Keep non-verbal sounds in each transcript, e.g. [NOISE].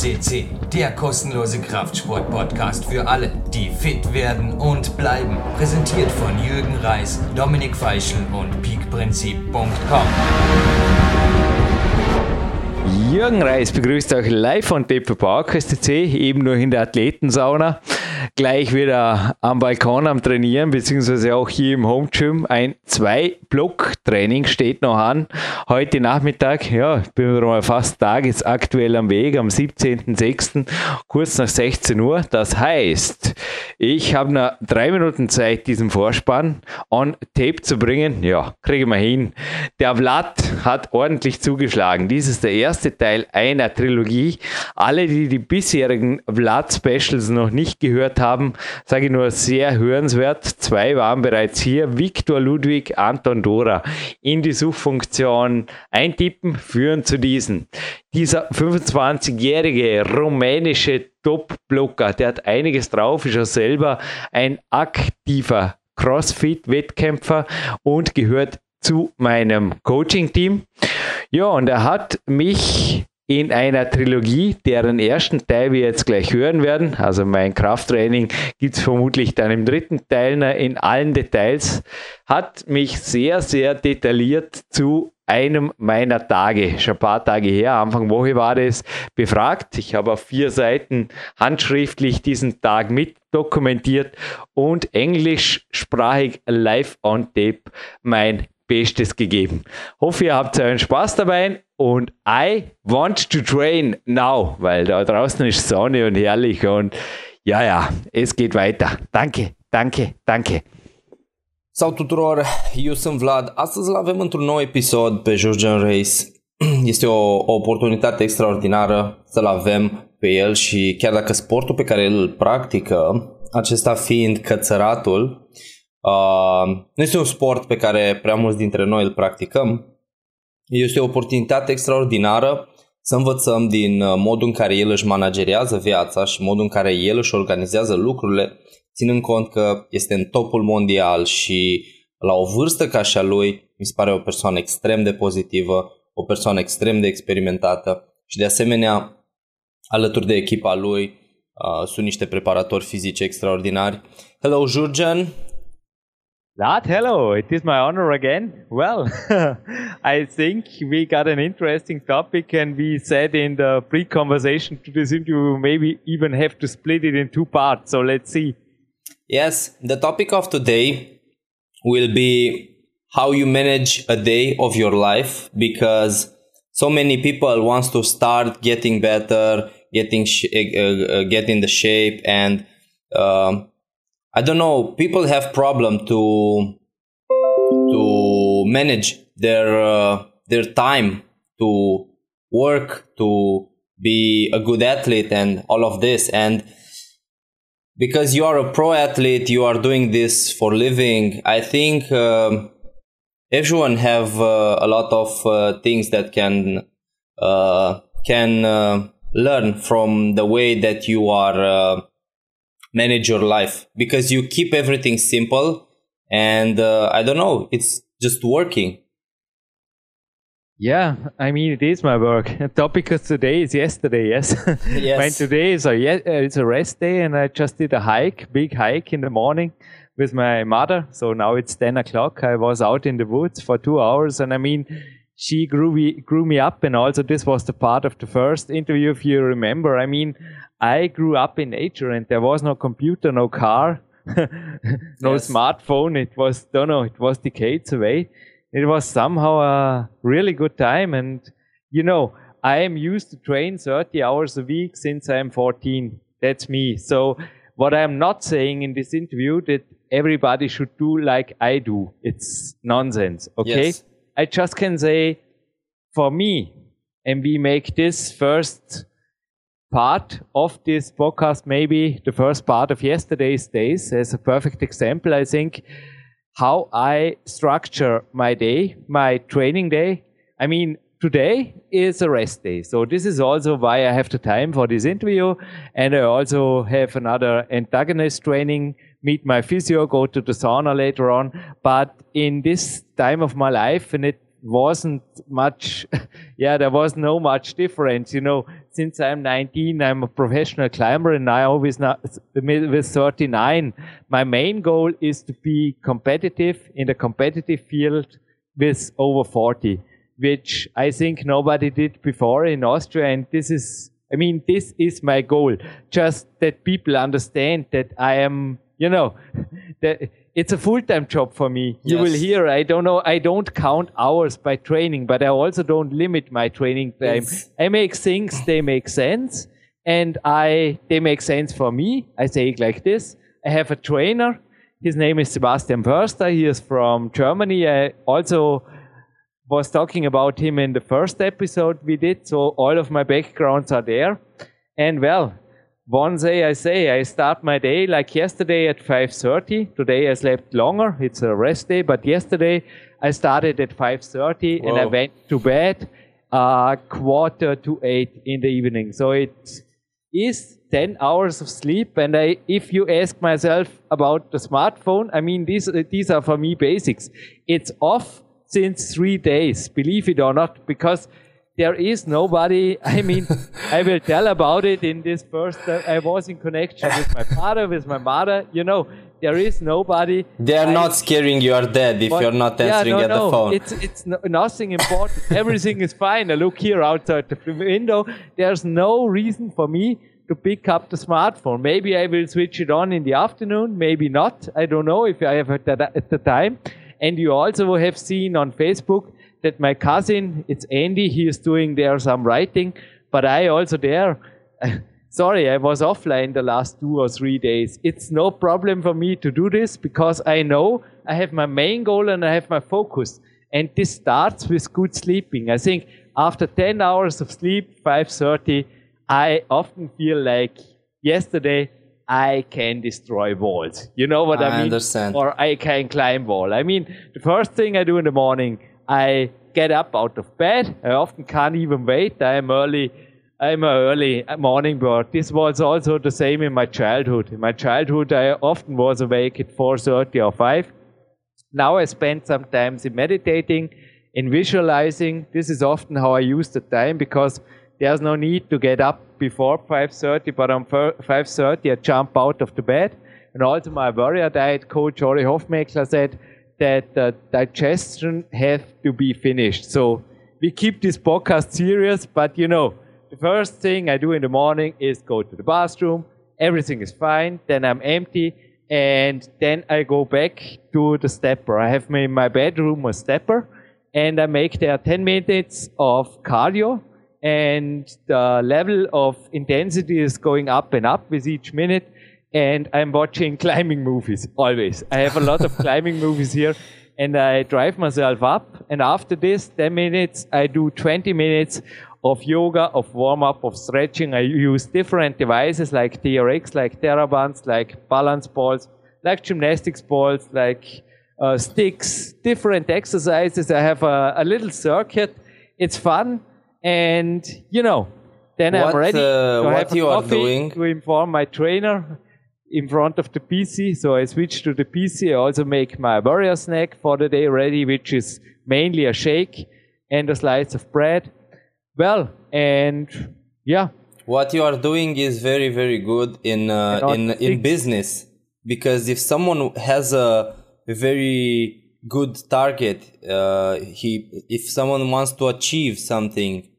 CC, der kostenlose Kraftsport-Podcast für alle, die fit werden und bleiben. Präsentiert von Jürgen Reis, Dominik Feischl und peakprinzip.com. Jürgen Reis begrüßt euch live von Deppe Park STC, eben nur in der Athletensauna gleich wieder am Balkon am Trainieren, beziehungsweise auch hier im Home Gym. Ein Zwei-Block-Training steht noch an. Heute Nachmittag, ja, bin wir mal fast tagesaktuell am Weg, am 17.06., kurz nach 16 Uhr. Das heißt, ich habe noch drei Minuten Zeit, diesen Vorspann on Tape zu bringen. Ja, kriege wir hin. Der Vlad hat ordentlich zugeschlagen. Dies ist der erste Teil einer Trilogie. Alle, die die bisherigen Vlad-Specials noch nicht gehört gehört haben, sage ich nur sehr hörenswert. Zwei waren bereits hier. Viktor Ludwig, Anton Dora. In die Suchfunktion eintippen, führen zu diesen. Dieser 25-jährige rumänische Top-Blocker, der hat einiges drauf, ist auch selber ein aktiver CrossFit-Wettkämpfer und gehört zu meinem Coaching-Team. Ja, und er hat mich in einer Trilogie, deren ersten Teil wir jetzt gleich hören werden. Also mein Krafttraining gibt es vermutlich dann im dritten Teil in allen Details. Hat mich sehr, sehr detailliert zu einem meiner Tage, schon ein paar Tage her, Anfang Woche war das, befragt. Ich habe auf vier Seiten handschriftlich diesen Tag mit dokumentiert und englischsprachig live on tape mein Bestes gegeben. Hoffe, ihr habt euren Spaß dabei und I want to train now, weil da draußen ist Sonne und herrlich und ja, ja, es geht weiter. Danke, danke, danke. Sau tuturor, eu sunt Vlad. Astăzi avem într-un nou episod pe Georgian Race. [CLEARS THROAT] Este o, o oportunitate extraordinară să-l avem pe el și chiar dacă sportul pe care îl practică, acesta fiind cățăratul, Uh, nu este un sport pe care prea mulți dintre noi îl practicăm. Este o oportunitate extraordinară să învățăm din uh, modul în care el își managerează viața și modul în care el își organizează lucrurile, ținând cont că este în topul mondial și la o vârstă ca și a lui, mi se pare o persoană extrem de pozitivă, o persoană extrem de experimentată și de asemenea, alături de echipa lui, uh, sunt niște preparatori fizici extraordinari. Hello, Jurgen. That hello, it is my honor again. Well, [LAUGHS] I think we got an interesting topic, and we said in the pre conversation to this interview, maybe even have to split it in two parts. So let's see. Yes, the topic of today will be how you manage a day of your life because so many people wants to start getting better, getting sh- uh, uh, getting the shape, and um, I don't know. People have problem to to manage their uh, their time to work to be a good athlete and all of this and because you are a pro athlete you are doing this for living i think um, everyone have uh, a lot of uh, things that can uh, can uh, learn from the way that you are uh, manage your life because you keep everything simple and uh, I don't know, it's just working. Yeah, I mean it is my work. [LAUGHS] The topic of today is yesterday. Yes, [LAUGHS] yes. today is a uh, it's a rest day, and I just did a hike, big hike in the morning with my mother. So now it's ten o'clock. I was out in the woods for two hours, and I mean she grew me grew me up, and also this was the part of the first interview, if you remember. I mean, I grew up in nature and there was no computer, no car, [LAUGHS] no yes. smartphone. It was, don't know, it was decades away. It was somehow a really good time. And, you know, I am used to train 30 hours a week since I'm 14. That's me. So what I'm not saying in this interview that everybody should do like I do. It's nonsense. Okay. Yes. I just can say for me, and we make this first part of this podcast, maybe the first part of yesterday's days, as a perfect example, I think, how I structure my day, my training day. I mean, today is a rest day. So this is also why I have the time for this interview. And I also have another antagonist training, meet my physio, go to the sauna later on. But in this time of my life, and it wasn't much, [LAUGHS] yeah, there was no much difference, you know, since I'm 19, I'm a professional climber and I always now with, with 39, my main goal is to be competitive in the competitive field with over 40, which I think nobody did before in Austria. And this is, I mean, this is my goal. Just that people understand that I am, you know, [LAUGHS] that it's a full-time job for me. You will hear, I don't know, I don't count hours by training, but I also don't limit my training time. Yes. I make things, they make sense and I, they make sense for me. I say it like this. I have a trainer. His name is Sebastian Förster. He is from Germany. I also was talking about him in the first episode we did. So all of my backgrounds are there. And well, one day I say I start my day like yesterday at 5:30. Today I slept longer. It's a rest day, but yesterday I started at 5:30 and I went to bed uh, quarter to eight in the evening. So it is 10 hours of sleep. And I, if you ask myself about the smartphone, I mean these these are for me basics. It's off since three days, believe it or not, because there is nobody. I mean, I will [LAUGHS] tell about it in this first. Uh, I was in connection with my father, with my mother. You know, there is nobody. They are I, not scaring you are dead if but, you're not answering yeah, no, at no, the phone. It's it's no, nothing important. [LAUGHS] Everything is fine. I look here outside the window. There's no reason for me to pick up the smartphone. Maybe I will switch it on in the afternoon. Maybe not. I don't know if I have that at the time. And you also have seen on Facebook that my cousin, it's Andy, he is doing there some writing, but I also there. [LAUGHS] Sorry, I was offline the last two or three days. It's no problem for me to do this because I know I have my main goal and I have my focus. And this starts with good sleeping. I think after 10 hours of sleep, 5.30, I often feel like yesterday I can destroy walls. You know what I, I mean? understand. Or I can climb wall. I mean, the first thing I do in the morning, I get up out of bed. I often can't even wait. I'm early. I'm an early morning bird. This was also the same in my childhood. In my childhood, I often was awake at 4.30 or 5. Now I spend some time in meditating, in visualizing. This is often how I use the time because there's no need to get up before 5.30, but on 5.30 I jump out of the bed. And also my warrior diet coach, Ori Hofmeckler, said, that the digestion has to be finished. So we keep this podcast serious, but you know, the first thing I do in the morning is go to the bathroom. Everything is fine. Then I'm empty. And then I go back to the stepper. I have in my bedroom a stepper and I make there 10 minutes of cardio and the level of intensity is going up and up with each minute and I'm watching [LAUGHS] climbing movies always. I have a lot of [LAUGHS] climbing movies here and I drive myself up. And after this 10 minutes, I do 20 minutes of yoga, of warm up, of stretching. I use different devices like TRX, like TheraBands, like balance balls, like gymnastics balls, like uh, sticks, different exercises. I have a, a, little circuit. It's fun. And, you know, then what, I'm ready uh, to have a coffee to inform my trainer in front of the PC. So I switch to the PC. I also make my warrior snack for the day ready, which is mainly a shake and a slice of bread. Well, and yeah. What you are doing is very, very good in uh, in in business because if someone has a very good target, uh, he if someone wants to achieve something,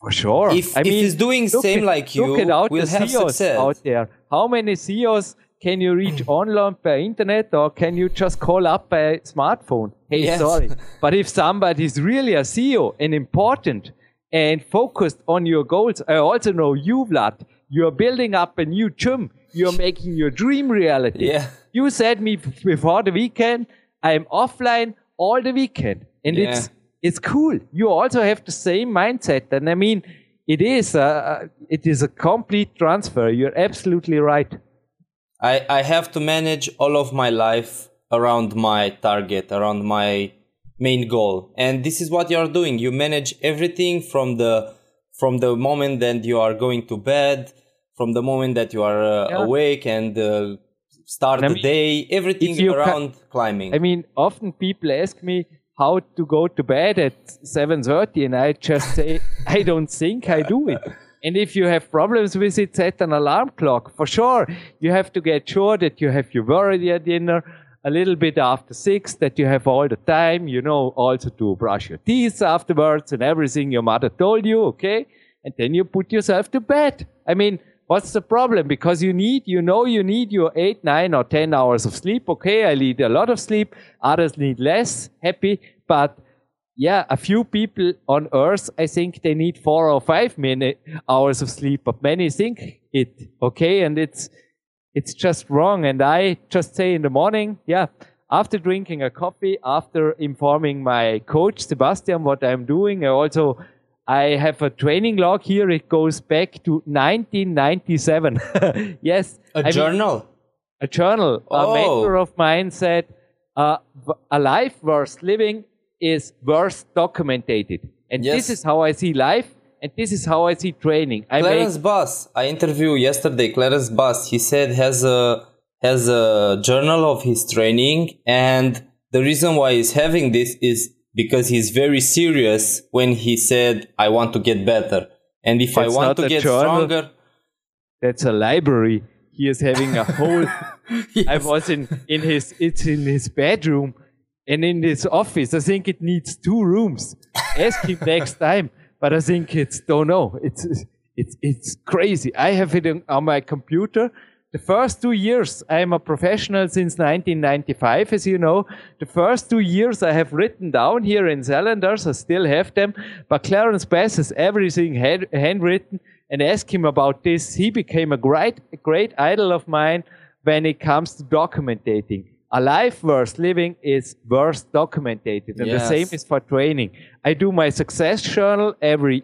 for sure. If, I if mean, he's doing same at, like you, we'll have CEOs success. out there. How many CEOs can you reach [CLEARS THROAT] online by internet or can you just call up by smartphone? Hey, yes. sorry. [LAUGHS] but if somebody is really a CEO and important and focused on your goals, I also know you, Vlad, you're building up a new gym. You're making your dream reality. Yeah. You said me before the weekend, I'm offline all the weekend. And yeah. it's it's cool. You also have the same mindset. And I mean, it is a, it is a complete transfer. You're absolutely right. I, I have to manage all of my life around my target, around my main goal. And this is what you're doing. You manage everything from the, from the moment that you are going to bed, from the moment that you are uh, yeah. awake and uh, start and the mean, day, everything around climbing. I mean, often people ask me, how to go to bed at 7.30 and I just say, [LAUGHS] I don't think I do it. And if you have problems with it, set an alarm clock. For sure, you have to get sure that you have your warrior dinner a little bit after six, that you have all the time, you know, also to brush your teeth afterwards and everything your mother told you, okay? And then you put yourself to bed. I mean, what's the problem? Because you need, you know, you need your eight, nine, or ten hours of sleep. Okay, I need a lot of sleep. Others need less. Happy, but yeah, a few people on Earth, I think they need four or five minute hours of sleep, but many think it okay, and it's it's just wrong. And I just say in the morning, yeah, after drinking a coffee, after informing my coach Sebastian what I'm doing, I also I have a training log here. It goes back to 1997. [LAUGHS] yes, a I journal. Mean, a journal. Oh. A mentor of mine said, uh, "A life worth living is worth documented. And yes. this is how I see life and this is how I see training. I Clarence make... Bass, I interviewed yesterday Clarence Bass. He said has a has a journal of his training and the reason why he's having this is because he's very serious when he said I want to get better. And if that's I want to get journal. stronger that's a library. He is having a whole [LAUGHS] yes. I was in in his it's in his bedroom and in his office, I think it needs two rooms. Ask him next time. But I think it's, don't know. It's, it's, it's crazy. I have it on my computer. The first two years, I am a professional since 1995, as you know. The first two years I have written down here in cylinders. I still have them. But Clarence Bass has everything hand, handwritten and ask him about this. He became a great, a great idol of mine when it comes to documenting a life worth living is worth documented. And yes. the same is for training. I do my success journal every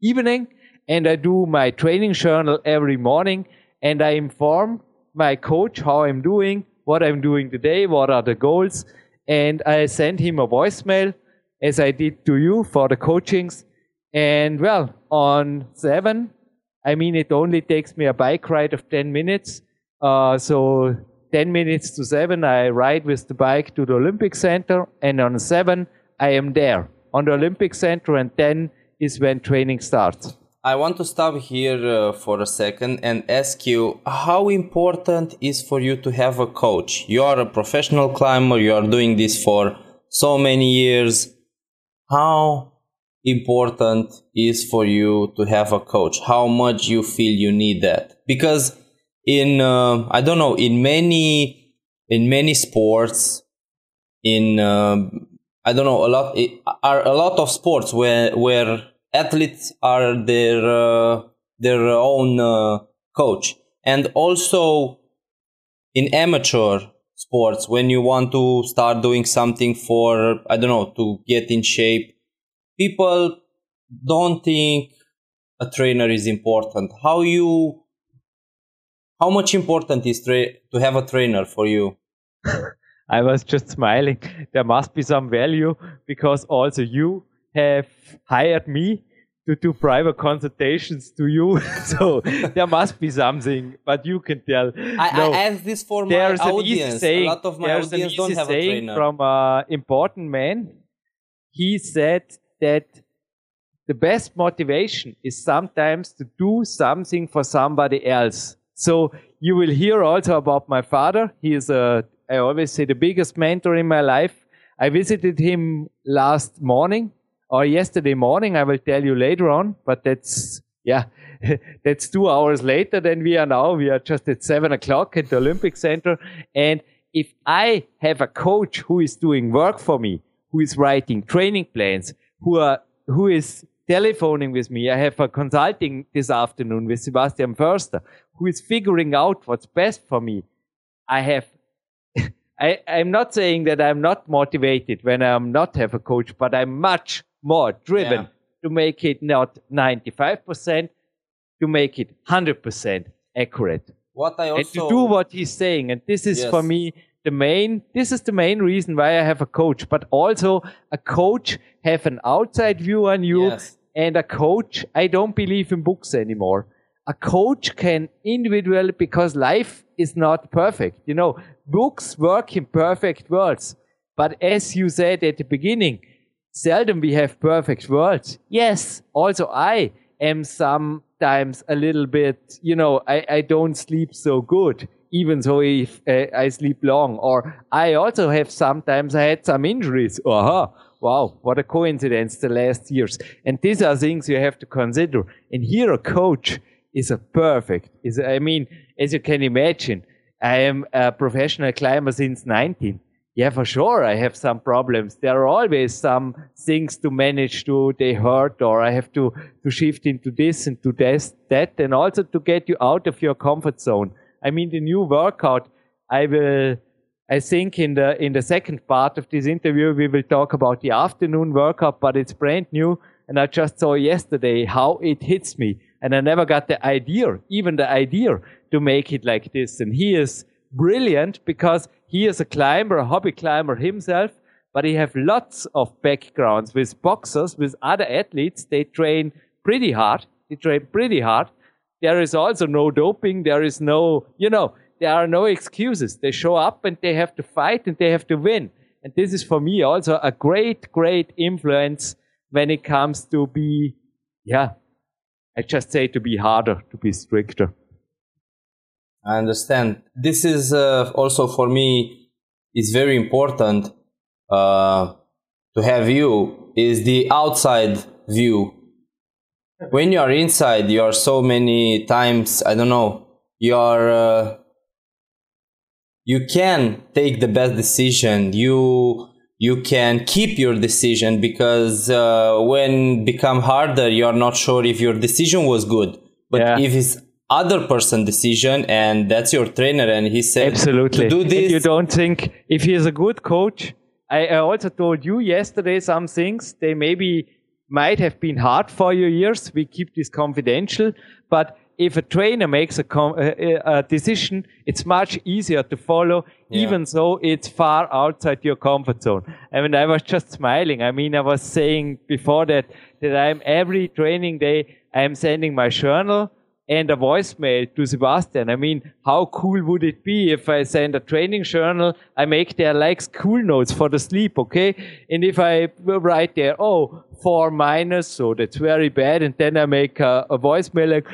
evening and I do my training journal every morning and I inform my coach how I'm doing, what I'm doing today, what are the goals. And I send him a voicemail as I did to you for the coachings. And well, on seven, I mean, it only takes me a bike ride of 10 minutes. Uh, so 10 minutes to 7, I ride with the bike to the Olympic Center, and on 7, I am there on the Olympic Center, and 10 is when training starts. I want to stop here uh, for a second and ask you how important is for you to have a coach? You are a professional climber, you are doing this for so many years. How important is for you to have a coach? How much you feel you need that? Because in uh, I don't know in many in many sports in uh, I don't know a lot it, are a lot of sports where where athletes are their uh, their own uh, coach and also in amateur sports when you want to start doing something for I don't know to get in shape people don't think a trainer is important how you how much important is tra- to have a trainer for you? [LAUGHS] I was just smiling. There must be some value because also you have hired me to do private consultations to you. [LAUGHS] so there must be something, but you can tell. I, no, I ask this for my audience. Saying, a lot of my audience don't have a trainer. From an important man, he said that the best motivation is sometimes to do something for somebody else. So you will hear also about my father. He is a, I always say the biggest mentor in my life. I visited him last morning or yesterday morning. I will tell you later on, but that's, yeah, [LAUGHS] that's two hours later than we are now. We are just at seven o'clock at the Olympic Center. And if I have a coach who is doing work for me, who is writing training plans, who are, who is telephoning with me. I have a consulting this afternoon with Sebastian Förster, who is figuring out what's best for me. I have, [LAUGHS] I, I'm not saying that I'm not motivated when I'm not have a coach, but I'm much more driven yeah. to make it not 95%, to make it 100% accurate. What I also and to do what he's saying, and this is yes. for me the main. This is the main reason why I have a coach, but also a coach have an outside view on you, yes. and a coach. I don't believe in books anymore a coach can individually because life is not perfect. You know, books work in perfect worlds. But as you said at the beginning, seldom we have perfect worlds. Yes, also I am sometimes a little bit, you know, I, I don't sleep so good, even though if uh, I sleep long. Or I also have sometimes I had some injuries. Aha. Wow, what a coincidence the last years. And these are things you have to consider. And here a coach is a perfect, is, I mean, as you can imagine, I am a professional climber since 19 yeah, for sure, I have some problems. There are always some things to manage to they hurt, or I have to to shift into this and to this, that, and also to get you out of your comfort zone. I mean, the new workout, I will. I think in the in the second part of this interview we will talk about the afternoon workout, but it's brand new, and I just saw yesterday how it hits me, and I never got the idea, even the idea, to make it like this. And he is brilliant because he is a climber, a hobby climber himself, but he have lots of backgrounds with boxers, with other athletes. They train pretty hard. They train pretty hard. There is also no doping. There is no, you know, there are no excuses. They show up and they have to fight and they have to win. And this is for me also a great, great influence when it comes to be, yeah, I just say to be harder, to be stricter. I understand. This is uh, also for me. It's very important uh, to have you. Is the outside view. When you are inside, you are so many times. I don't know. You are. Uh, you can take the best decision. You you can keep your decision because uh, when become harder, you are not sure if your decision was good. But yeah. if it's other person decision and that's your trainer and he said absolutely. Do this. you don't think if he is a good coach I, I, also told you yesterday some things. They maybe might have been hard for your ears. We keep this confidential. But if a trainer makes a, com- a, a decision it's much easier to follow yeah. even though it's far outside your comfort zone. I mean i was just smiling. I mean i was saying before that that i'm every training day i'm sending my journal and a voicemail to Sebastian. I mean, how cool would it be if I send a training journal, I make there like school notes for the sleep, okay? And if I write there, oh, four minus, so that's very bad, and then I make a, a voicemail like,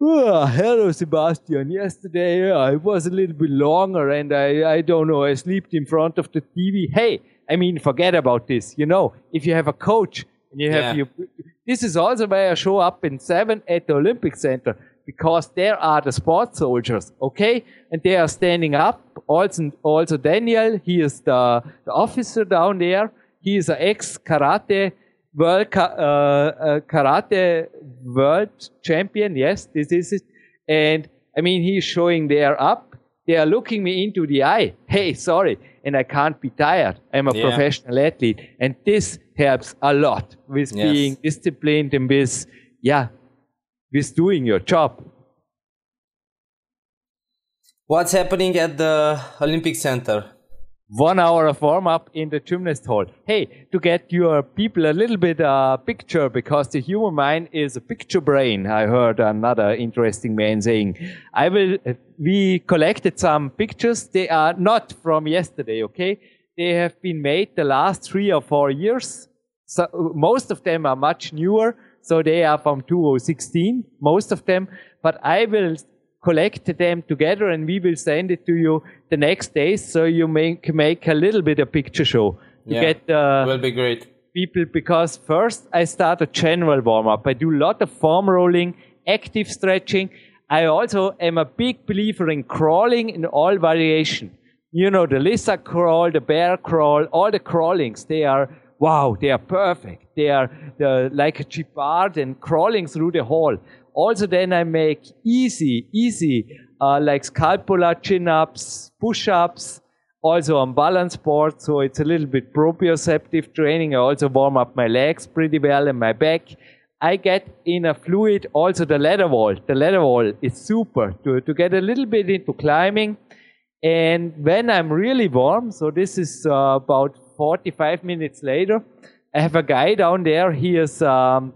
Oh, hello, Sebastian. Yesterday uh, it was a little bit longer and I, I don't know, I slept in front of the TV. Hey, I mean, forget about this. You know, if you have a coach and you have yeah. you, this is also why I show up in seven at the Olympic Center because there are the sport soldiers, okay? And they are standing up. Also, also Daniel, he is the, the officer down there. He is an ex karate world uh, uh, karate world champion. Yes, this is it. And I mean, he's showing there up. They are looking me into the eye. Hey, sorry. And I can't be tired. I'm a yeah. professional athlete. And this helps a lot with yes. being disciplined and with, yeah, with doing your job. What's happening at the Olympic Center? One hour of warm up in the gymnast hall. Hey, to get your people a little bit uh, picture, because the human mind is a picture brain. I heard another interesting man saying. I will. We collected some pictures. They are not from yesterday. Okay, they have been made the last three or four years. So most of them are much newer. So they are from 2016, most of them. But I will collect them together and we will send it to you the next day so you make, make a little bit of picture show. To yeah, get, uh, will be great. People, because first I start a general warm up. I do a lot of foam rolling, active stretching. I also am a big believer in crawling in all variation. You know, the lizard crawl, the bear crawl, all the crawlings, they are wow, they are perfect. They are like a gepard and crawling through the hall. Also, then I make easy, easy, uh, like scapular chin-ups, push-ups, also on balance board. So it's a little bit proprioceptive training. I also warm up my legs pretty well and my back. I get in a fluid, also the ladder wall. The ladder wall is super to, to get a little bit into climbing. And when I'm really warm, so this is uh, about 45 minutes later, I have a guy down there. He is, um,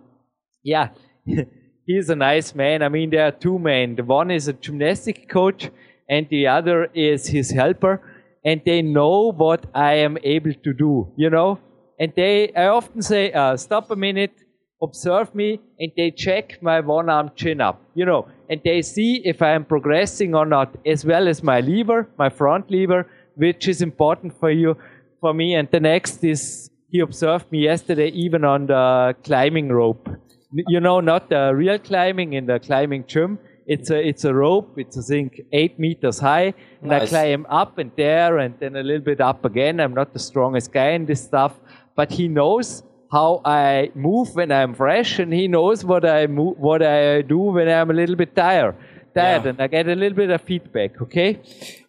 yeah, [LAUGHS] he's a nice man. I mean, there are two men. The one is a gymnastic coach, and the other is his helper. And they know what I am able to do, you know. And they, I often say, uh, stop a minute. observe me and they check my one arm chin up, you know, and they see if I am progressing or not, as well as my lever, my front lever, which is important for you, for me. And the next is he observed me yesterday even on the climbing rope. You know, not the real climbing in the climbing gym. It's a, it's a rope. It's, I think, eight meters high. And nice. I climb up and there and then a little bit up again. I'm not the strongest guy in this stuff, but he knows how I move when I'm fresh, and he knows what I move, what I do when I'm a little bit tired, tired, yeah. and I get a little bit of feedback. Okay.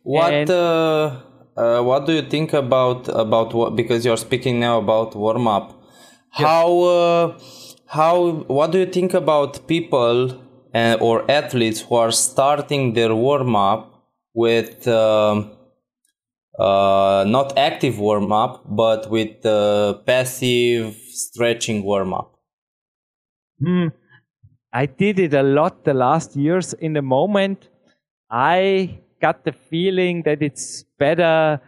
What uh, uh, What do you think about about what? Because you're speaking now about warm up. How uh, how what do you think about people uh, or athletes who are starting their warm up with? Um, uh, not active warm up, but with uh, passive stretching warm up? Hmm. I did it a lot the last years. In the moment, I got the feeling that it's better.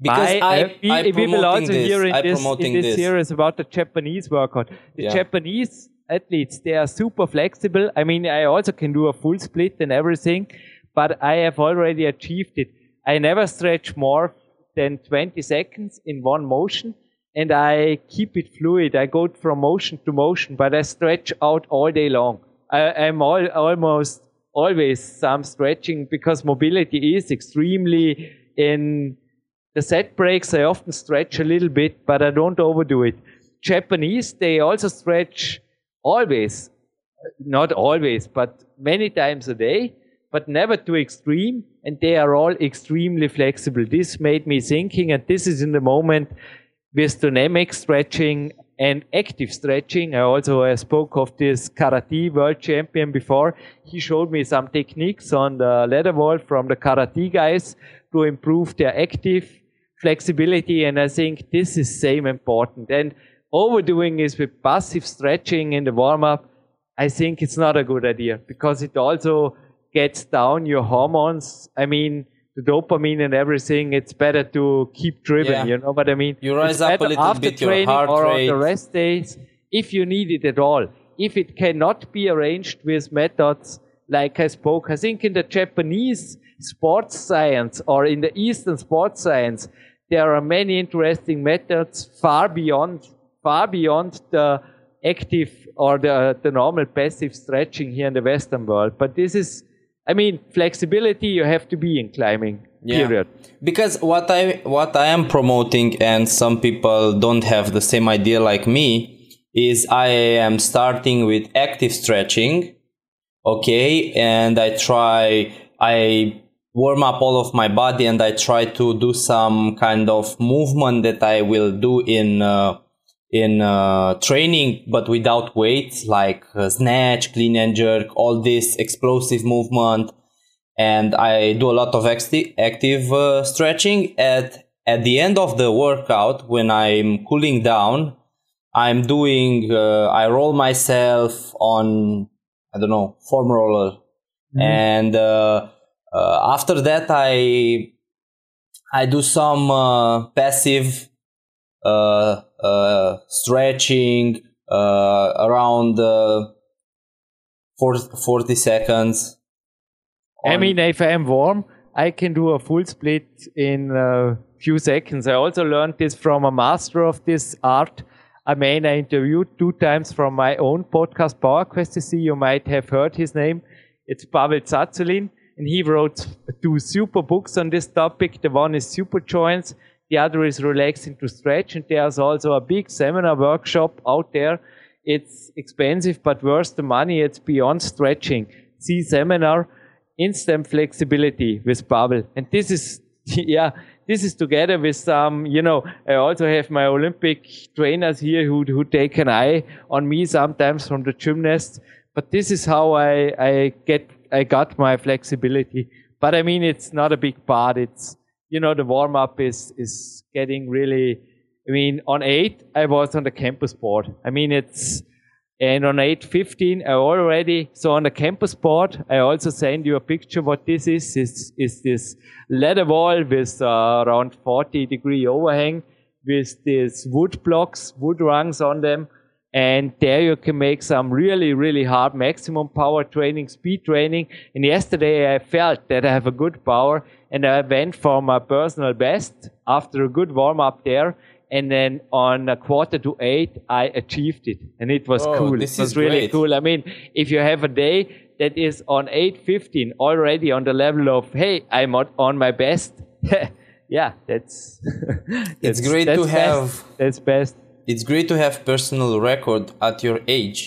Because by, I, uh, we, I we will also this. hear in this, in this, this, series about the Japanese workout. The yeah. Japanese athletes, they are super flexible. I mean, I also can do a full split and everything, but I have already achieved it. I never stretch more than 20 seconds in one motion and I keep it fluid. I go from motion to motion, but I stretch out all day long. I, am all, almost always some stretching because mobility is extremely in the set breaks. I often stretch a little bit, but I don't overdo it. Japanese, they also stretch always, not always, but many times a day, but never too extreme. And they are all extremely flexible. This made me thinking, and this is in the moment with dynamic stretching and active stretching. I also uh, spoke of this karate world champion before. He showed me some techniques on the ladder wall from the karate guys to improve their active flexibility. And I think this is same important. And overdoing is with passive stretching in the warm up. I think it's not a good idea because it also gets down your hormones. I mean, the dopamine and everything, it's better to keep driven. Yeah. You know what I mean? You rise up a little after bit training your heart or rate. on the rest days, if you need it at all. If it cannot be arranged with methods like I spoke, I think in the Japanese sports science or in the Eastern sports science, there are many interesting methods far beyond, far beyond the active or the, the normal passive stretching here in the Western world. But this is I mean, flexibility you have to be in climbing. Yeah. Period. Because what I what I am promoting, and some people don't have the same idea like me, is I am starting with active stretching. Okay, and I try I warm up all of my body and I try to do some kind of movement that I will do in uh, in uh, training, but without weights, like uh, snatch, clean and jerk, all this explosive movement. And I do a lot of acti- active uh, stretching. At at the end of the workout, when I'm cooling down, I'm doing. Uh, I roll myself on I don't know foam roller, mm-hmm. and uh, uh, after that I I do some passive Uh, uh, stretching uh, around uh, 40, 40 seconds. I mean, if I'm warm, I can do a full split in a few seconds. I also learned this from a master of this art. I mean, I interviewed two times from my own podcast, Power Quest See, You might have heard his name. It's Pavel Tsatsouline, and he wrote two super books on this topic. The one is Super Joints, the other is relaxing to stretch. And there's also a big seminar workshop out there. It's expensive, but worth the money. It's beyond stretching. See seminar, instant flexibility with Pavel. And this is, [LAUGHS] yeah, this is together with some, you know, I also have my Olympic trainers here who, who take an eye on me sometimes from the gymnast. But this is how I, I get, I got my flexibility. But I mean, it's not a big part. It's, you know, the warm up is, is getting really, I mean, on 8, I was on the campus board. I mean, it's, and on 8.15, I already, so on the campus board, I also send you a picture what this is. Is, is this ladder wall with uh, around 40 degree overhang with these wood blocks, wood rungs on them. And there you can make some really, really hard maximum power training, speed training. And yesterday I felt that I have a good power and I went for my personal best after a good warm up there. And then on a quarter to eight, I achieved it. And it was Oh, cool. this it was is really great. cool. I mean, if you have a day that is on 8.15 already on the level of, hey, I'm on- my best. [LAUGHS] yeah, that's, [LAUGHS] It's great that's to best. have That's best. it's great to have personal record at your age.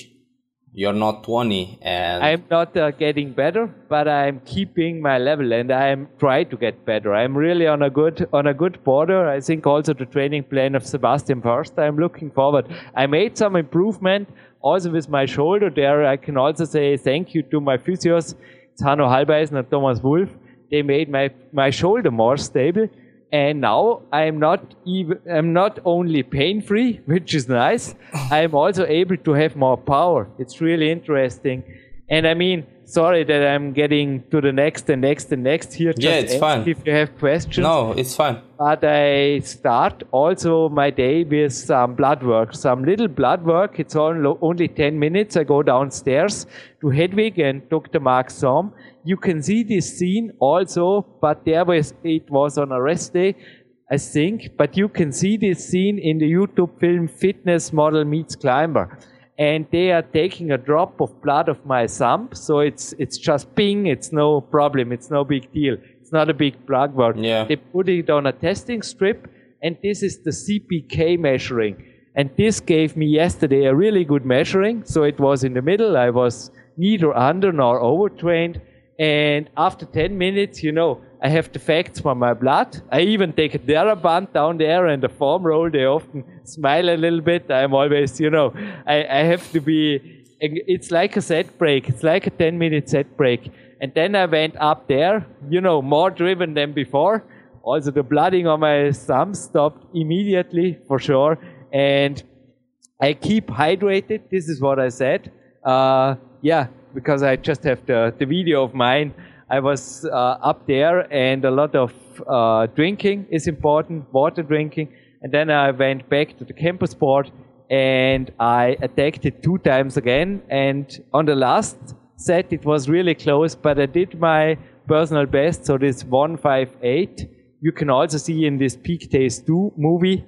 You're not 20 and I'm not uh, getting better, but I'm keeping my level and I'm trying to get better. I'm really on a good on a good border. I think also the training plan of Sebastian Förster. I'm looking forward. I made some improvement also with my shoulder there. I can also say thank you to my physios, Hanno Halbeisen and Thomas Wolf. They made my my shoulder more stable. And now I'm not even, I'm not only pain free, [LAUGHS] which is nice. I'm also able to have more power. It's really interesting. And I mean, sorry that I'm getting to the next and next and next here. Just Yeah, it's fine. If you have questions. no, it's fine. But I start also my day with some blood work, some little blood work. It's only, 10 minutes. I go downstairs to Hedwig and Dr. Mark Som. You can see this scene also, but there was, it was on a rest day, I think, but you can see this scene in the YouTube film Fitness Model Meets Climber. And they are taking a drop of blood of my thumb, so it's it's just ping, it's no problem, it's no big deal. It's not a big blood work. Yeah. They put it on a testing strip, and this is the CPK measuring. And this gave me yesterday a really good measuring. So it was in the middle. I was neither under nor overtrained. And after 10 minutes, you know, I have the facts from my blood. I even take a Theraband down there and the foam roll. They often smile a little bit. I'm always, you know, I, I have to be, it's like a set break. It's like a 10 minute set break. And then I went up there, you know, more driven than before. Also, the blooding on my thumb stopped immediately for sure. And I keep hydrated. This is what I said. Uh, yeah, because I just have the, the video of mine. I was uh, up there and a lot of uh, drinking is important, water drinking. And then I went back to the campus board, and I attacked it two times again. And on the last set, it was really close, but I did my personal best. So this 158, you can also see in this Peak Days 2 movie,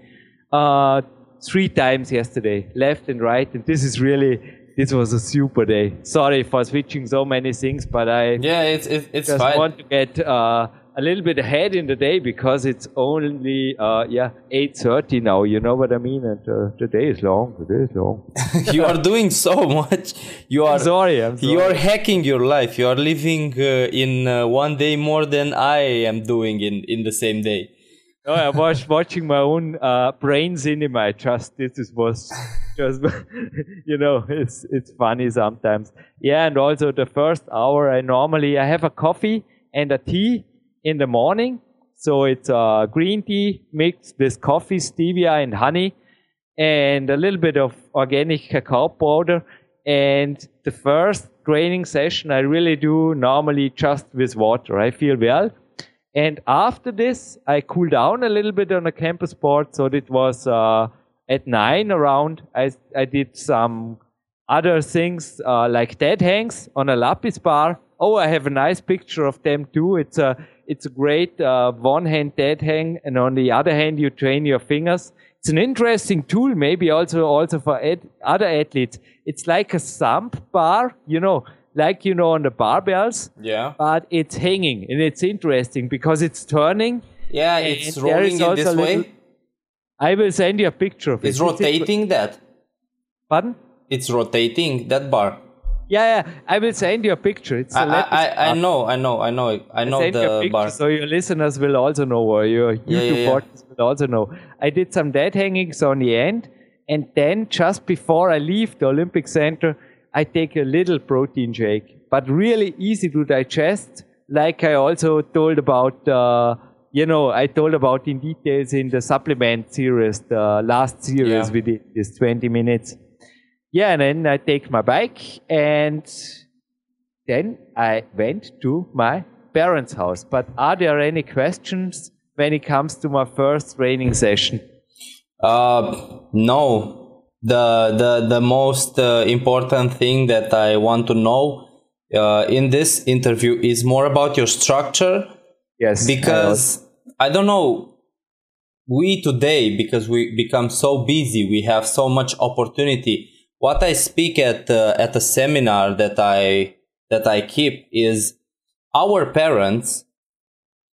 uh, three times yesterday, left and right. And this is really, this was a super day. Sorry for switching so many things, but I Yeah, it's it's, it's just fine. want to get uh, a little bit ahead in the day because it's only uh, yeah 8:30 now. You know what I mean? And uh, the day is long. The day is long. [LAUGHS] you are doing so much. You are I'm sorry. I'm sorry. You are hacking your life. You are living uh, in uh, one day more than I am doing in in the same day. No, I was watching my own uh, brain cinema. I Just this is was just [LAUGHS] you know it's it's funny sometimes. Yeah, and also the first hour I normally I have a coffee and a tea in the morning. So it's uh, green tea mixed with coffee, stevia, and honey, and a little bit of organic cacao powder. And the first training session I really do normally just with water. I feel well. And after this, I cooled down a little bit on the campus board. So it was uh, at nine around. I, I did some other things uh, like dead hangs on a lapis bar. Oh, I have a nice picture of them too. It's a it's a great uh, one hand dead hang, and on the other hand you train your fingers. It's an interesting tool, maybe also also for ad- other athletes. It's like a thumb bar, you know, like you know on the barbells Yeah. but it's hanging and it's interesting because it's turning. Yeah, it's rolling in this little- way. I will send you a picture of it. It's rotating that. Pardon? It's rotating that bar. Yeah, yeah. I will send you a picture. It's I, I, I, I know, I know, I know, I know send you a the picture bar. so your listeners will also know, or your YouTube yeah, yeah. audience will also know. I did some dead hangings on the end, and then just before I leave the Olympic Center, I take a little protein shake, but really easy to digest. Like I also told about, uh, you know, I told about in details in the supplement series, the last series Yeah. we did, this 20 minutes. Yeah, and then I take my bike and then I went to my parents' house. But are there any questions when it comes to my first training session? Uh, no, the the the most uh, important thing that I want to know uh, in this interview is more about your structure. Yes. Because I, I don't know. We today, because we become so busy, we have so much opportunity. What I speak at uh, at a seminar that I that I keep is our parents.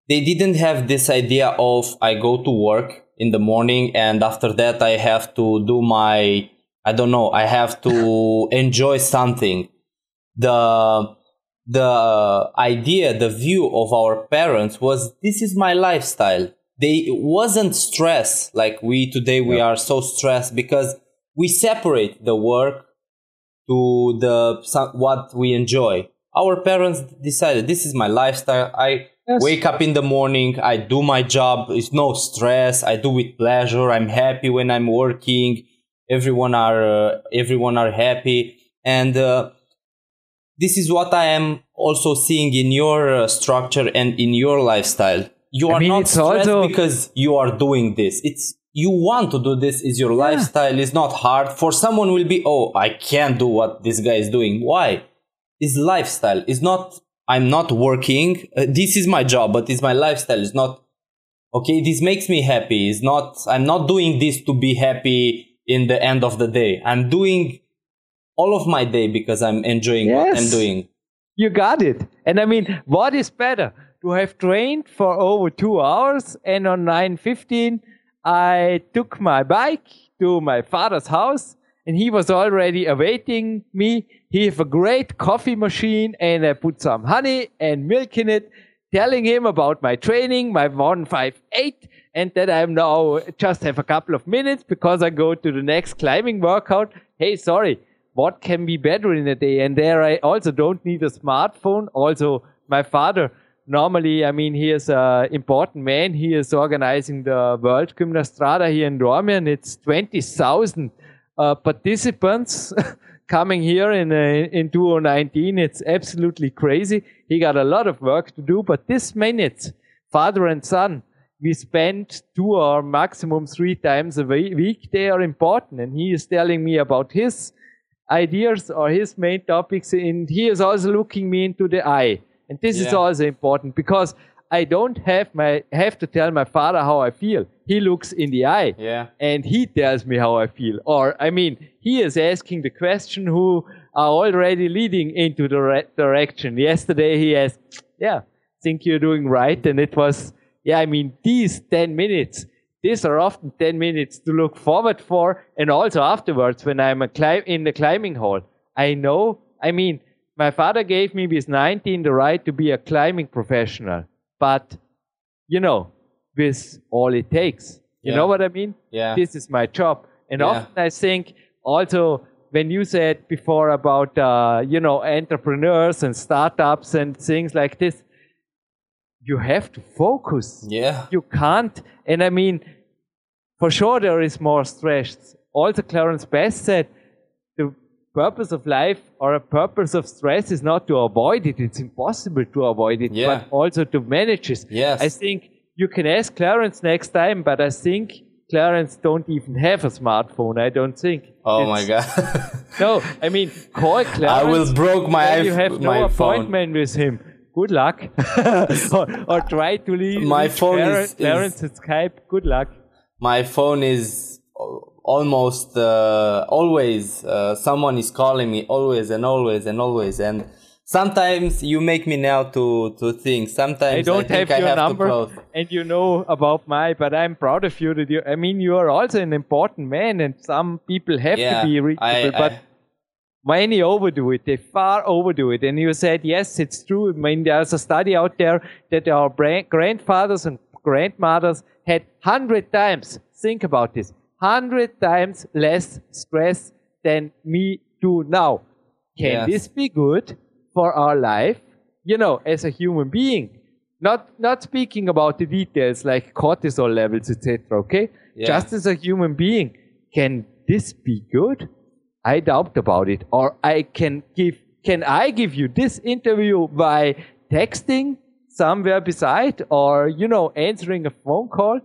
They didn't have this idea of I go to work in the morning and after that I have to do my I don't know I have to [LAUGHS] enjoy something. The the idea the view of our parents was this is my lifestyle. They wasn't stress like we today we yeah. are so stressed because we separate the work to the what we enjoy. Our parents decided this is my lifestyle. I yes. wake up in the morning i do my job it's no stress i do with pleasure i'm happy when i'm working everyone are uh, everyone are happy. And uh, this is what i am also seeing in your uh, structure and in your lifestyle. You I are mean, not stressed also... because you are doing this. It's you want to do this is your yeah. lifestyle is not hard. For someone will be oh i can't do what this guy is doing. Why? Is lifestyle is not i'm not working. Uh, this is my job but it's my lifestyle. It's not okay this makes me happy. It's not i'm not doing this to be happy in the end of the day. I'm doing all of my day because i'm enjoying yes. what i'm doing. You got it. And i mean what is better? To have trained for over two hours and on 9.15 i took my bike to my father's house and he was already awaiting me. He have a great coffee machine and I put some honey and milk in it, telling him about my training, my 158, and that I'm now just have a couple of minutes because I go to the next climbing workout. Hey, sorry, what can be better in a day? And there I also don't need a smartphone. Also, my father, normally, I mean, he is an important man. He is organizing the World Gymnaestrada here in Dornbirn. It's 20,000 uh, participants [LAUGHS] coming here in uh, in 2019. It's absolutely crazy. He got a lot of work to do, but this minute, father and son, we spend two or maximum three times a week. They are important, and he is telling me about his ideas or his main topics, and he is also looking me into the eye. And this yeah. is also important because I don't have my have to tell my father how I feel. He looks in the eye, yeah, and he tells me how I feel. Or I mean, he is asking the question who are already leading into the right direction. Yesterday he asked, "Yeah, think you're doing right," and it was, yeah. I mean, these ten minutes, these are often ten minutes to look forward for, and also afterwards when I'm a climb in the climbing hall. I know. I mean, my father gave me with 19 the right to be a climbing professional but you know, with all it takes. You yeah. know what I mean? Yeah. This is my job. And yeah. often I think also when you said before about, uh, you know, entrepreneurs and startups and things like this, you have to focus. Yeah. You can't. And I mean, for sure there is more stress. Also, Clarence Bass said purpose of life or a purpose of stress is not to avoid it. It's impossible to avoid it, yeah. but also to manage it. Yes. I think you can ask Clarence next time, but I think Clarence don't even have a smartphone. I don't think. Oh it's, my god. [LAUGHS] no, I mean call Clarence. [LAUGHS] I will broke my. You have no appointment phone. with him. Good luck. [LAUGHS] or, or, try to leave. My phone Clarence, is, Clarence is, Skype. Good luck. My phone is almost uh, always uh, someone is calling me always and always and always. And sometimes you make me now to to think. Sometimes i don't I have your have number and you know about my but i'm proud of you that you i mean you are also an important man and some people have yeah, to be reachable I, but I, many overdo it. They far overdo it. And you said yes it's true. I mean there's a study out there that our grandfathers and grandmothers had 100 times. Think about this hundred times less stress than me do now. Can yes. this be good for our life? You know, as a human being. Not not speaking about the details like cortisol levels, etc. Okay, yeah. just as a human being, can this be good? I doubt about it. Or I can give. Can I give you this interview by texting somewhere beside, or you know, answering a phone call?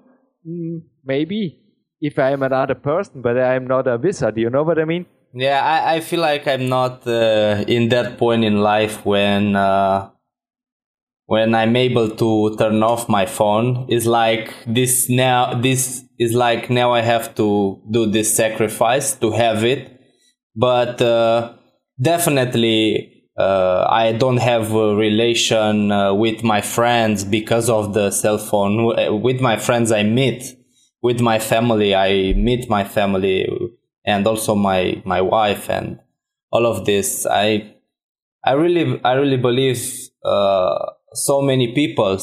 Mm, maybe if I am another person, but I am not a wizard. You know what I mean? Yeah, I, I feel like I'm not uh, in that point in life when uh, when I'm able to turn off my phone. It's like this now. This is like now I have to do this sacrifice to have it, but uh, definitely. Uh, I don't have a relation uh, with my friends because of the cell phone. With my friends, I meet with my family i meet my family and also my my wife and all of this. I i really i really believe uh, so many people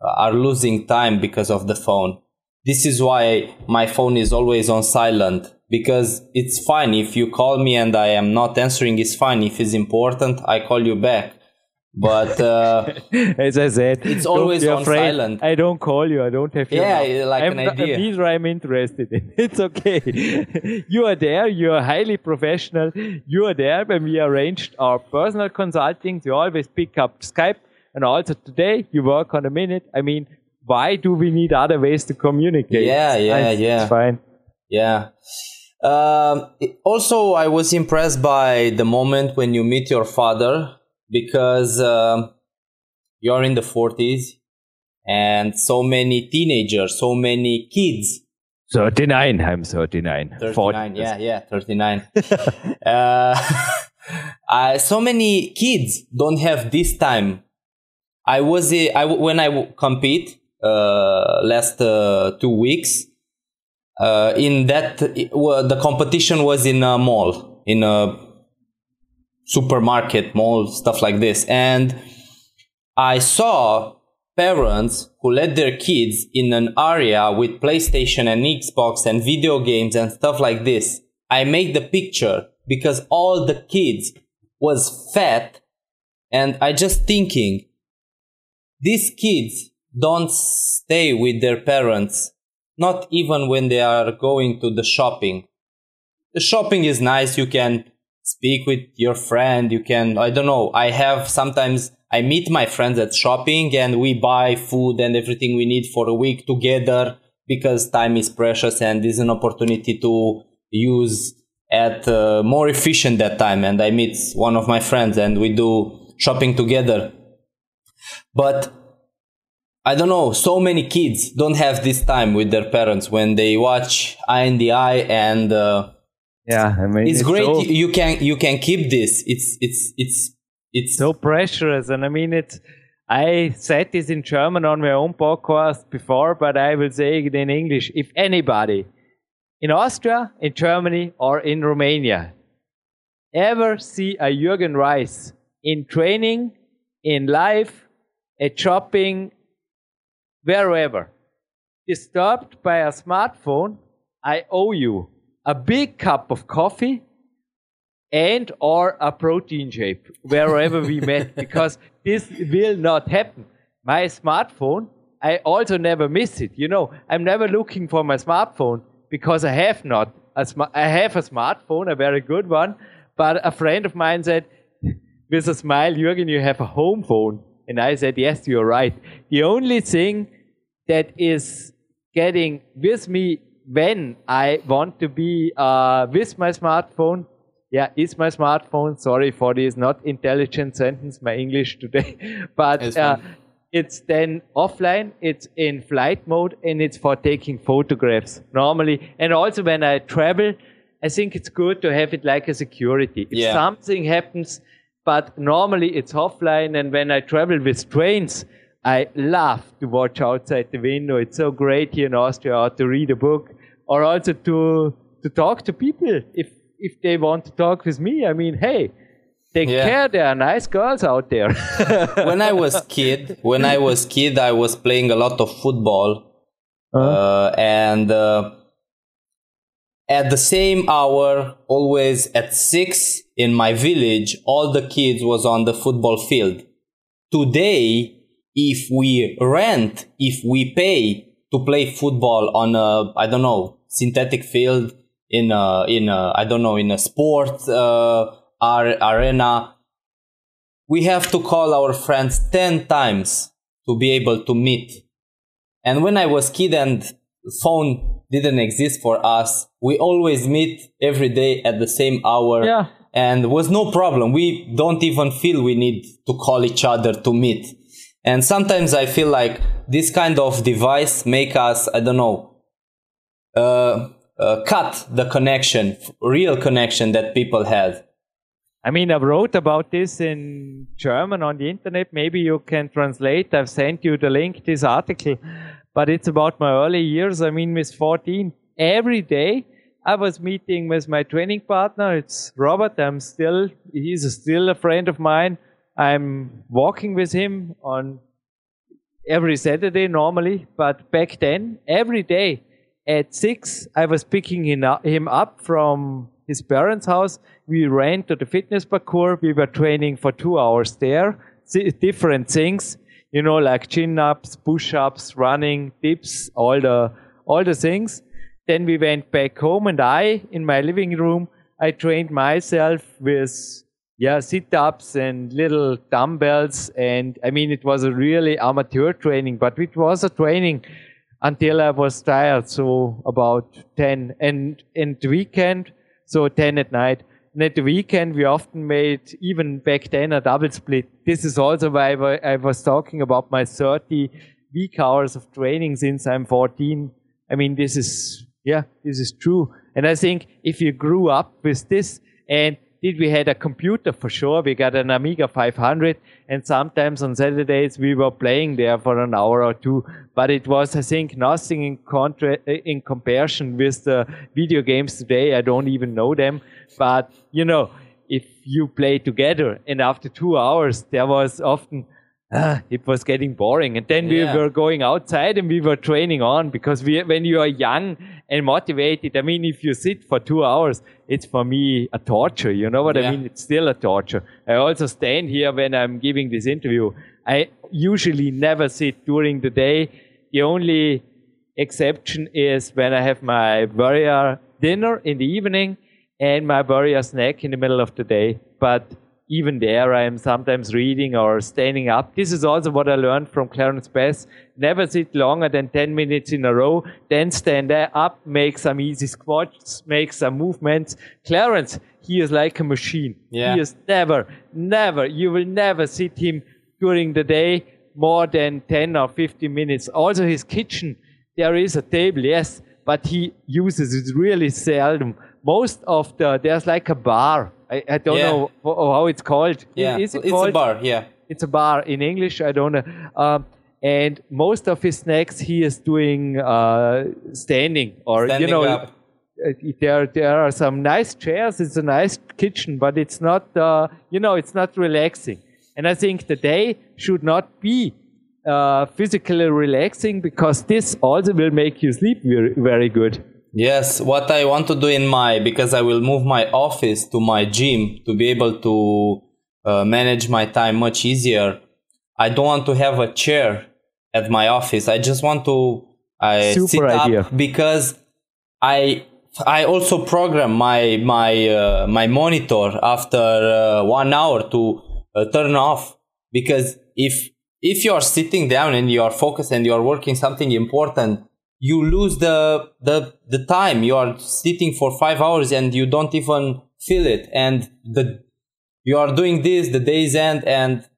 are losing time because of the phone. This is why my phone is always on silent because it's fine. If you call me and i am not answering it's fine. If it's important i call you back but uh, [LAUGHS] as I said, it's always on afraid. silent. I don't call you. I don't have your Yeah, number. like I'm an idea. Neither I'm interested in. [LAUGHS] It's okay. [LAUGHS] you are there. You are highly professional. You are there when we arranged our personal consulting. You always pick up Skype, and also today you work on a minute. I mean, why do we need other ways to communicate? Yeah, It's yeah, yeah. It's fine. Yeah. Um, also, I was impressed by the moment when you meet your father because um, you're in the 40s and so many teenagers, so many kids. 39. I'm 39. 39, 40. yeah, yeah, 39. [LAUGHS] uh, [LAUGHS] I, so many kids don't have this time. I was, uh, I, when I w- compete uh, last uh, two weeks, uh, in that it- well, the competition was in a mall in a supermarket mall stuff like this and i saw parents who let their kids in an area with playstation and xbox and video games and stuff like this i made the picture because all the kids was fat and i just thinking these kids don't stay with their parents not even when they are going to the shopping. The shopping is nice. You can speak with your friend. You can, I don't know. I have sometimes I meet my friends at shopping and we buy food and everything we need for a week together because time is precious and is an opportunity to use at uh, more efficient that time. And I meet one of my friends and we do shopping together. But I don't know, so many kids don't have this time with their parents when they watch Eye in the Eye and uh, Yeah, I mean, it's, great so- you, you can you can keep this. It's it's it's it's so precious and i mean it's i said this in german on my own podcast before but i will say it in english. If anybody in austria in germany or in romania ever see a jürgen reis in training in life at shopping wherever disturbed by a smartphone i owe you a big cup of coffee and or a protein shake wherever we met [LAUGHS] because this will not happen. My smartphone i also never miss it you know. I'm never looking for my smartphone because i have not i have a smartphone a very good one but a friend of mine said with a smile jürgen you have a home phone. And i said yes you're right. The only thing that is getting with me when I want to be uh, with my smartphone. Yeah, is my smartphone. Sorry for this not intelligent [LAUGHS] sentence, my English today. [LAUGHS] but It's uh, it's then offline, it's in flight mode, and it's for taking photographs normally. And also when I travel, I think it's good to have it like a security. If Yeah. something happens, but normally it's offline. And when I travel with trains, I love to watch outside the window. It's so great here in Austria, or to read a book, or also to to talk to people if if they want to talk with me. I mean, hey, take Yeah. care. There are nice girls out there. [LAUGHS] when I was kid, when I was kid, I was playing a lot of football, uh, and uh, at the same hour, always at six in my village, all the kids was on the football field. Today, if we rent, if we pay to play football on a, I don't know, synthetic field in a, in a, I don't know, in a sport uh, ar- arena, we have to call our friends 10 times to be able to meet. And when I was kid and phone didn't exist for us. We always meet every day at the same hour. Yeah. And was no problem. We don't even feel we need to call each other to meet. And sometimes I feel like this kind of device make us, I don't know, uh, uh, cut the connection, real connection that people have. I mean, I wrote about this in German on the internet. Maybe you can translate. I've sent you the link, this article, but it's about my early years. I mean, with 14, every day I was meeting with my training partner. It's Robert. I'm still, he's still a friend of mine. I'm walking with him on every Saturday normally, but back then, every day at six, I was picking him up from his parents' house. We ran to the fitness parkour. We were training for two hours there, different things, you know, like chin ups, push ups, running, dips, all the, all the things. Then we went back home and I, in my living room, I trained myself with, yeah, sit ups and little dumbbells. And I mean, it was a really amateur training, but it was a training until I was tired. So about 10 and, and weekend, so 10 at night. And at the weekend, we often made, even back then, a double split. This is also why I was talking about my 30 week hours of training since I'm 14. I mean, this is, yeah, this is true. And I think if you grew up with this and did we had a computer for sure. We got an Amiga 500 and sometimes on Saturdays we were playing there for an hour or two. But it was, I think, nothing in, contra- in comparison with the video games today. I don't even know them. But, you know, if you play together and after two hours, there was often ah, it was getting boring. And then yeah. we were going outside and we were training on because we, when you are young and motivated, I mean, if you sit for two hours, it's for me a torture. You know what yeah. I mean? It's still a torture. I also stand here when I'm giving this interview. I usually never sit during the day. The only exception is when I have my warrior dinner in the evening and my warrior snack in the middle of the day. But even there, I am sometimes reading or standing up. This is also what I learned from Clarence Bass. Never sit longer than 10 minutes in a row, then stand up, make some easy squats, make some movements. Clarence, he is like a machine. Yeah. He is never, never, you will never sit him during the day more than 10 or 15 minutes. Also his kitchen, there is a table, yes, but he uses it really seldom. Most of the, there's like a bar I, I don't yeah. know how it's called. Yeah, is it it's called? a bar. Yeah, it's a bar in English. I don't know. Um, and most of his snacks he is doing uh, standing or standing you know. Up. Uh, there, there are some nice chairs. It's a nice kitchen, but it's not, uh, you know, it's not relaxing. And I think the day should not be uh, physically relaxing because this also will make you sleep very, very good. Yes, what I want to do in my because I will move my office to my gym to be able to uh, manage my time much easier. I don't want to have a chair at my office. I just want to I Super sit idea. up because I I also program my my uh, my monitor after uh, one hour to uh, turn off because if if you are sitting down and you are focused and you are working something important you lose the the the time you are sitting for five hours and you don't even feel it and the you are doing this the days end and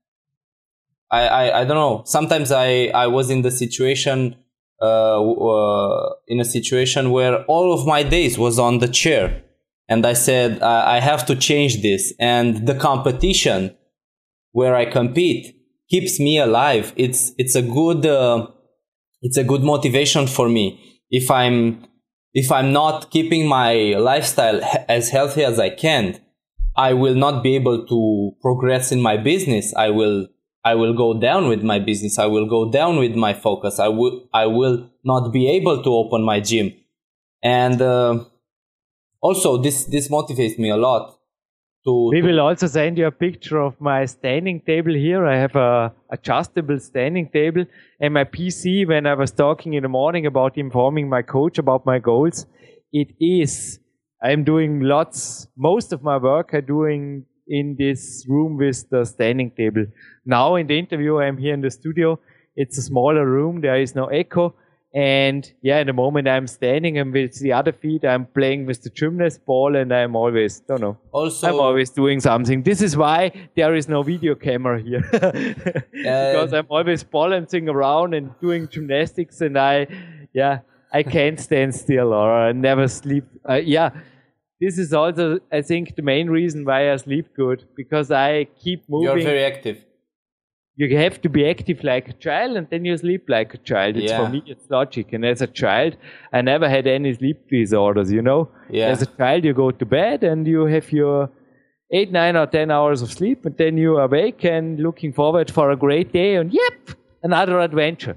I, I, I don't know. Sometimes I, I was in the situation, uh, uh, in a situation where all of my days was on the chair, and I said I, I have to change this. And the competition, where I compete, keeps me alive. It's it's a good uh, it's a good motivation for me. If i'm if i'm not keeping my lifestyle as healthy as i can i will not be able to progress in my business. I will i will go down with my business. I will go down with my focus. I will i will not be able to open my gym. And uh, also this this motivates me a lot to, we will also send you a picture of my standing table here. I have a adjustable standing table and my PC when I was talking in the morning about informing my coach about my goals. It is, I'm doing lots, most of my work I'm doing in this room with the standing table. Now in the interview, I'm here in the studio. It's a smaller room. There is no echo And yeah, in the moment I'm standing and with the other feet, I'm playing with the gymnast ball and I'm always, don't know. Also, I'm always doing something. This is why there is no video camera here. [LAUGHS] because I'm always balancing around and doing gymnastics and I, yeah, I can't stand still or I never sleep. Uh, yeah, this is also, I think, the main reason why I sleep good because I keep moving. you're very active. You have to be active like a child and then you sleep like a child. It's Yeah. for me, it's logic. And as a child, I never had any sleep disorders, you know? Yeah. As a child, you go to bed and you have your eight, nine or 10 hours of sleep and then you awake and looking forward for a great day and yep, another adventure.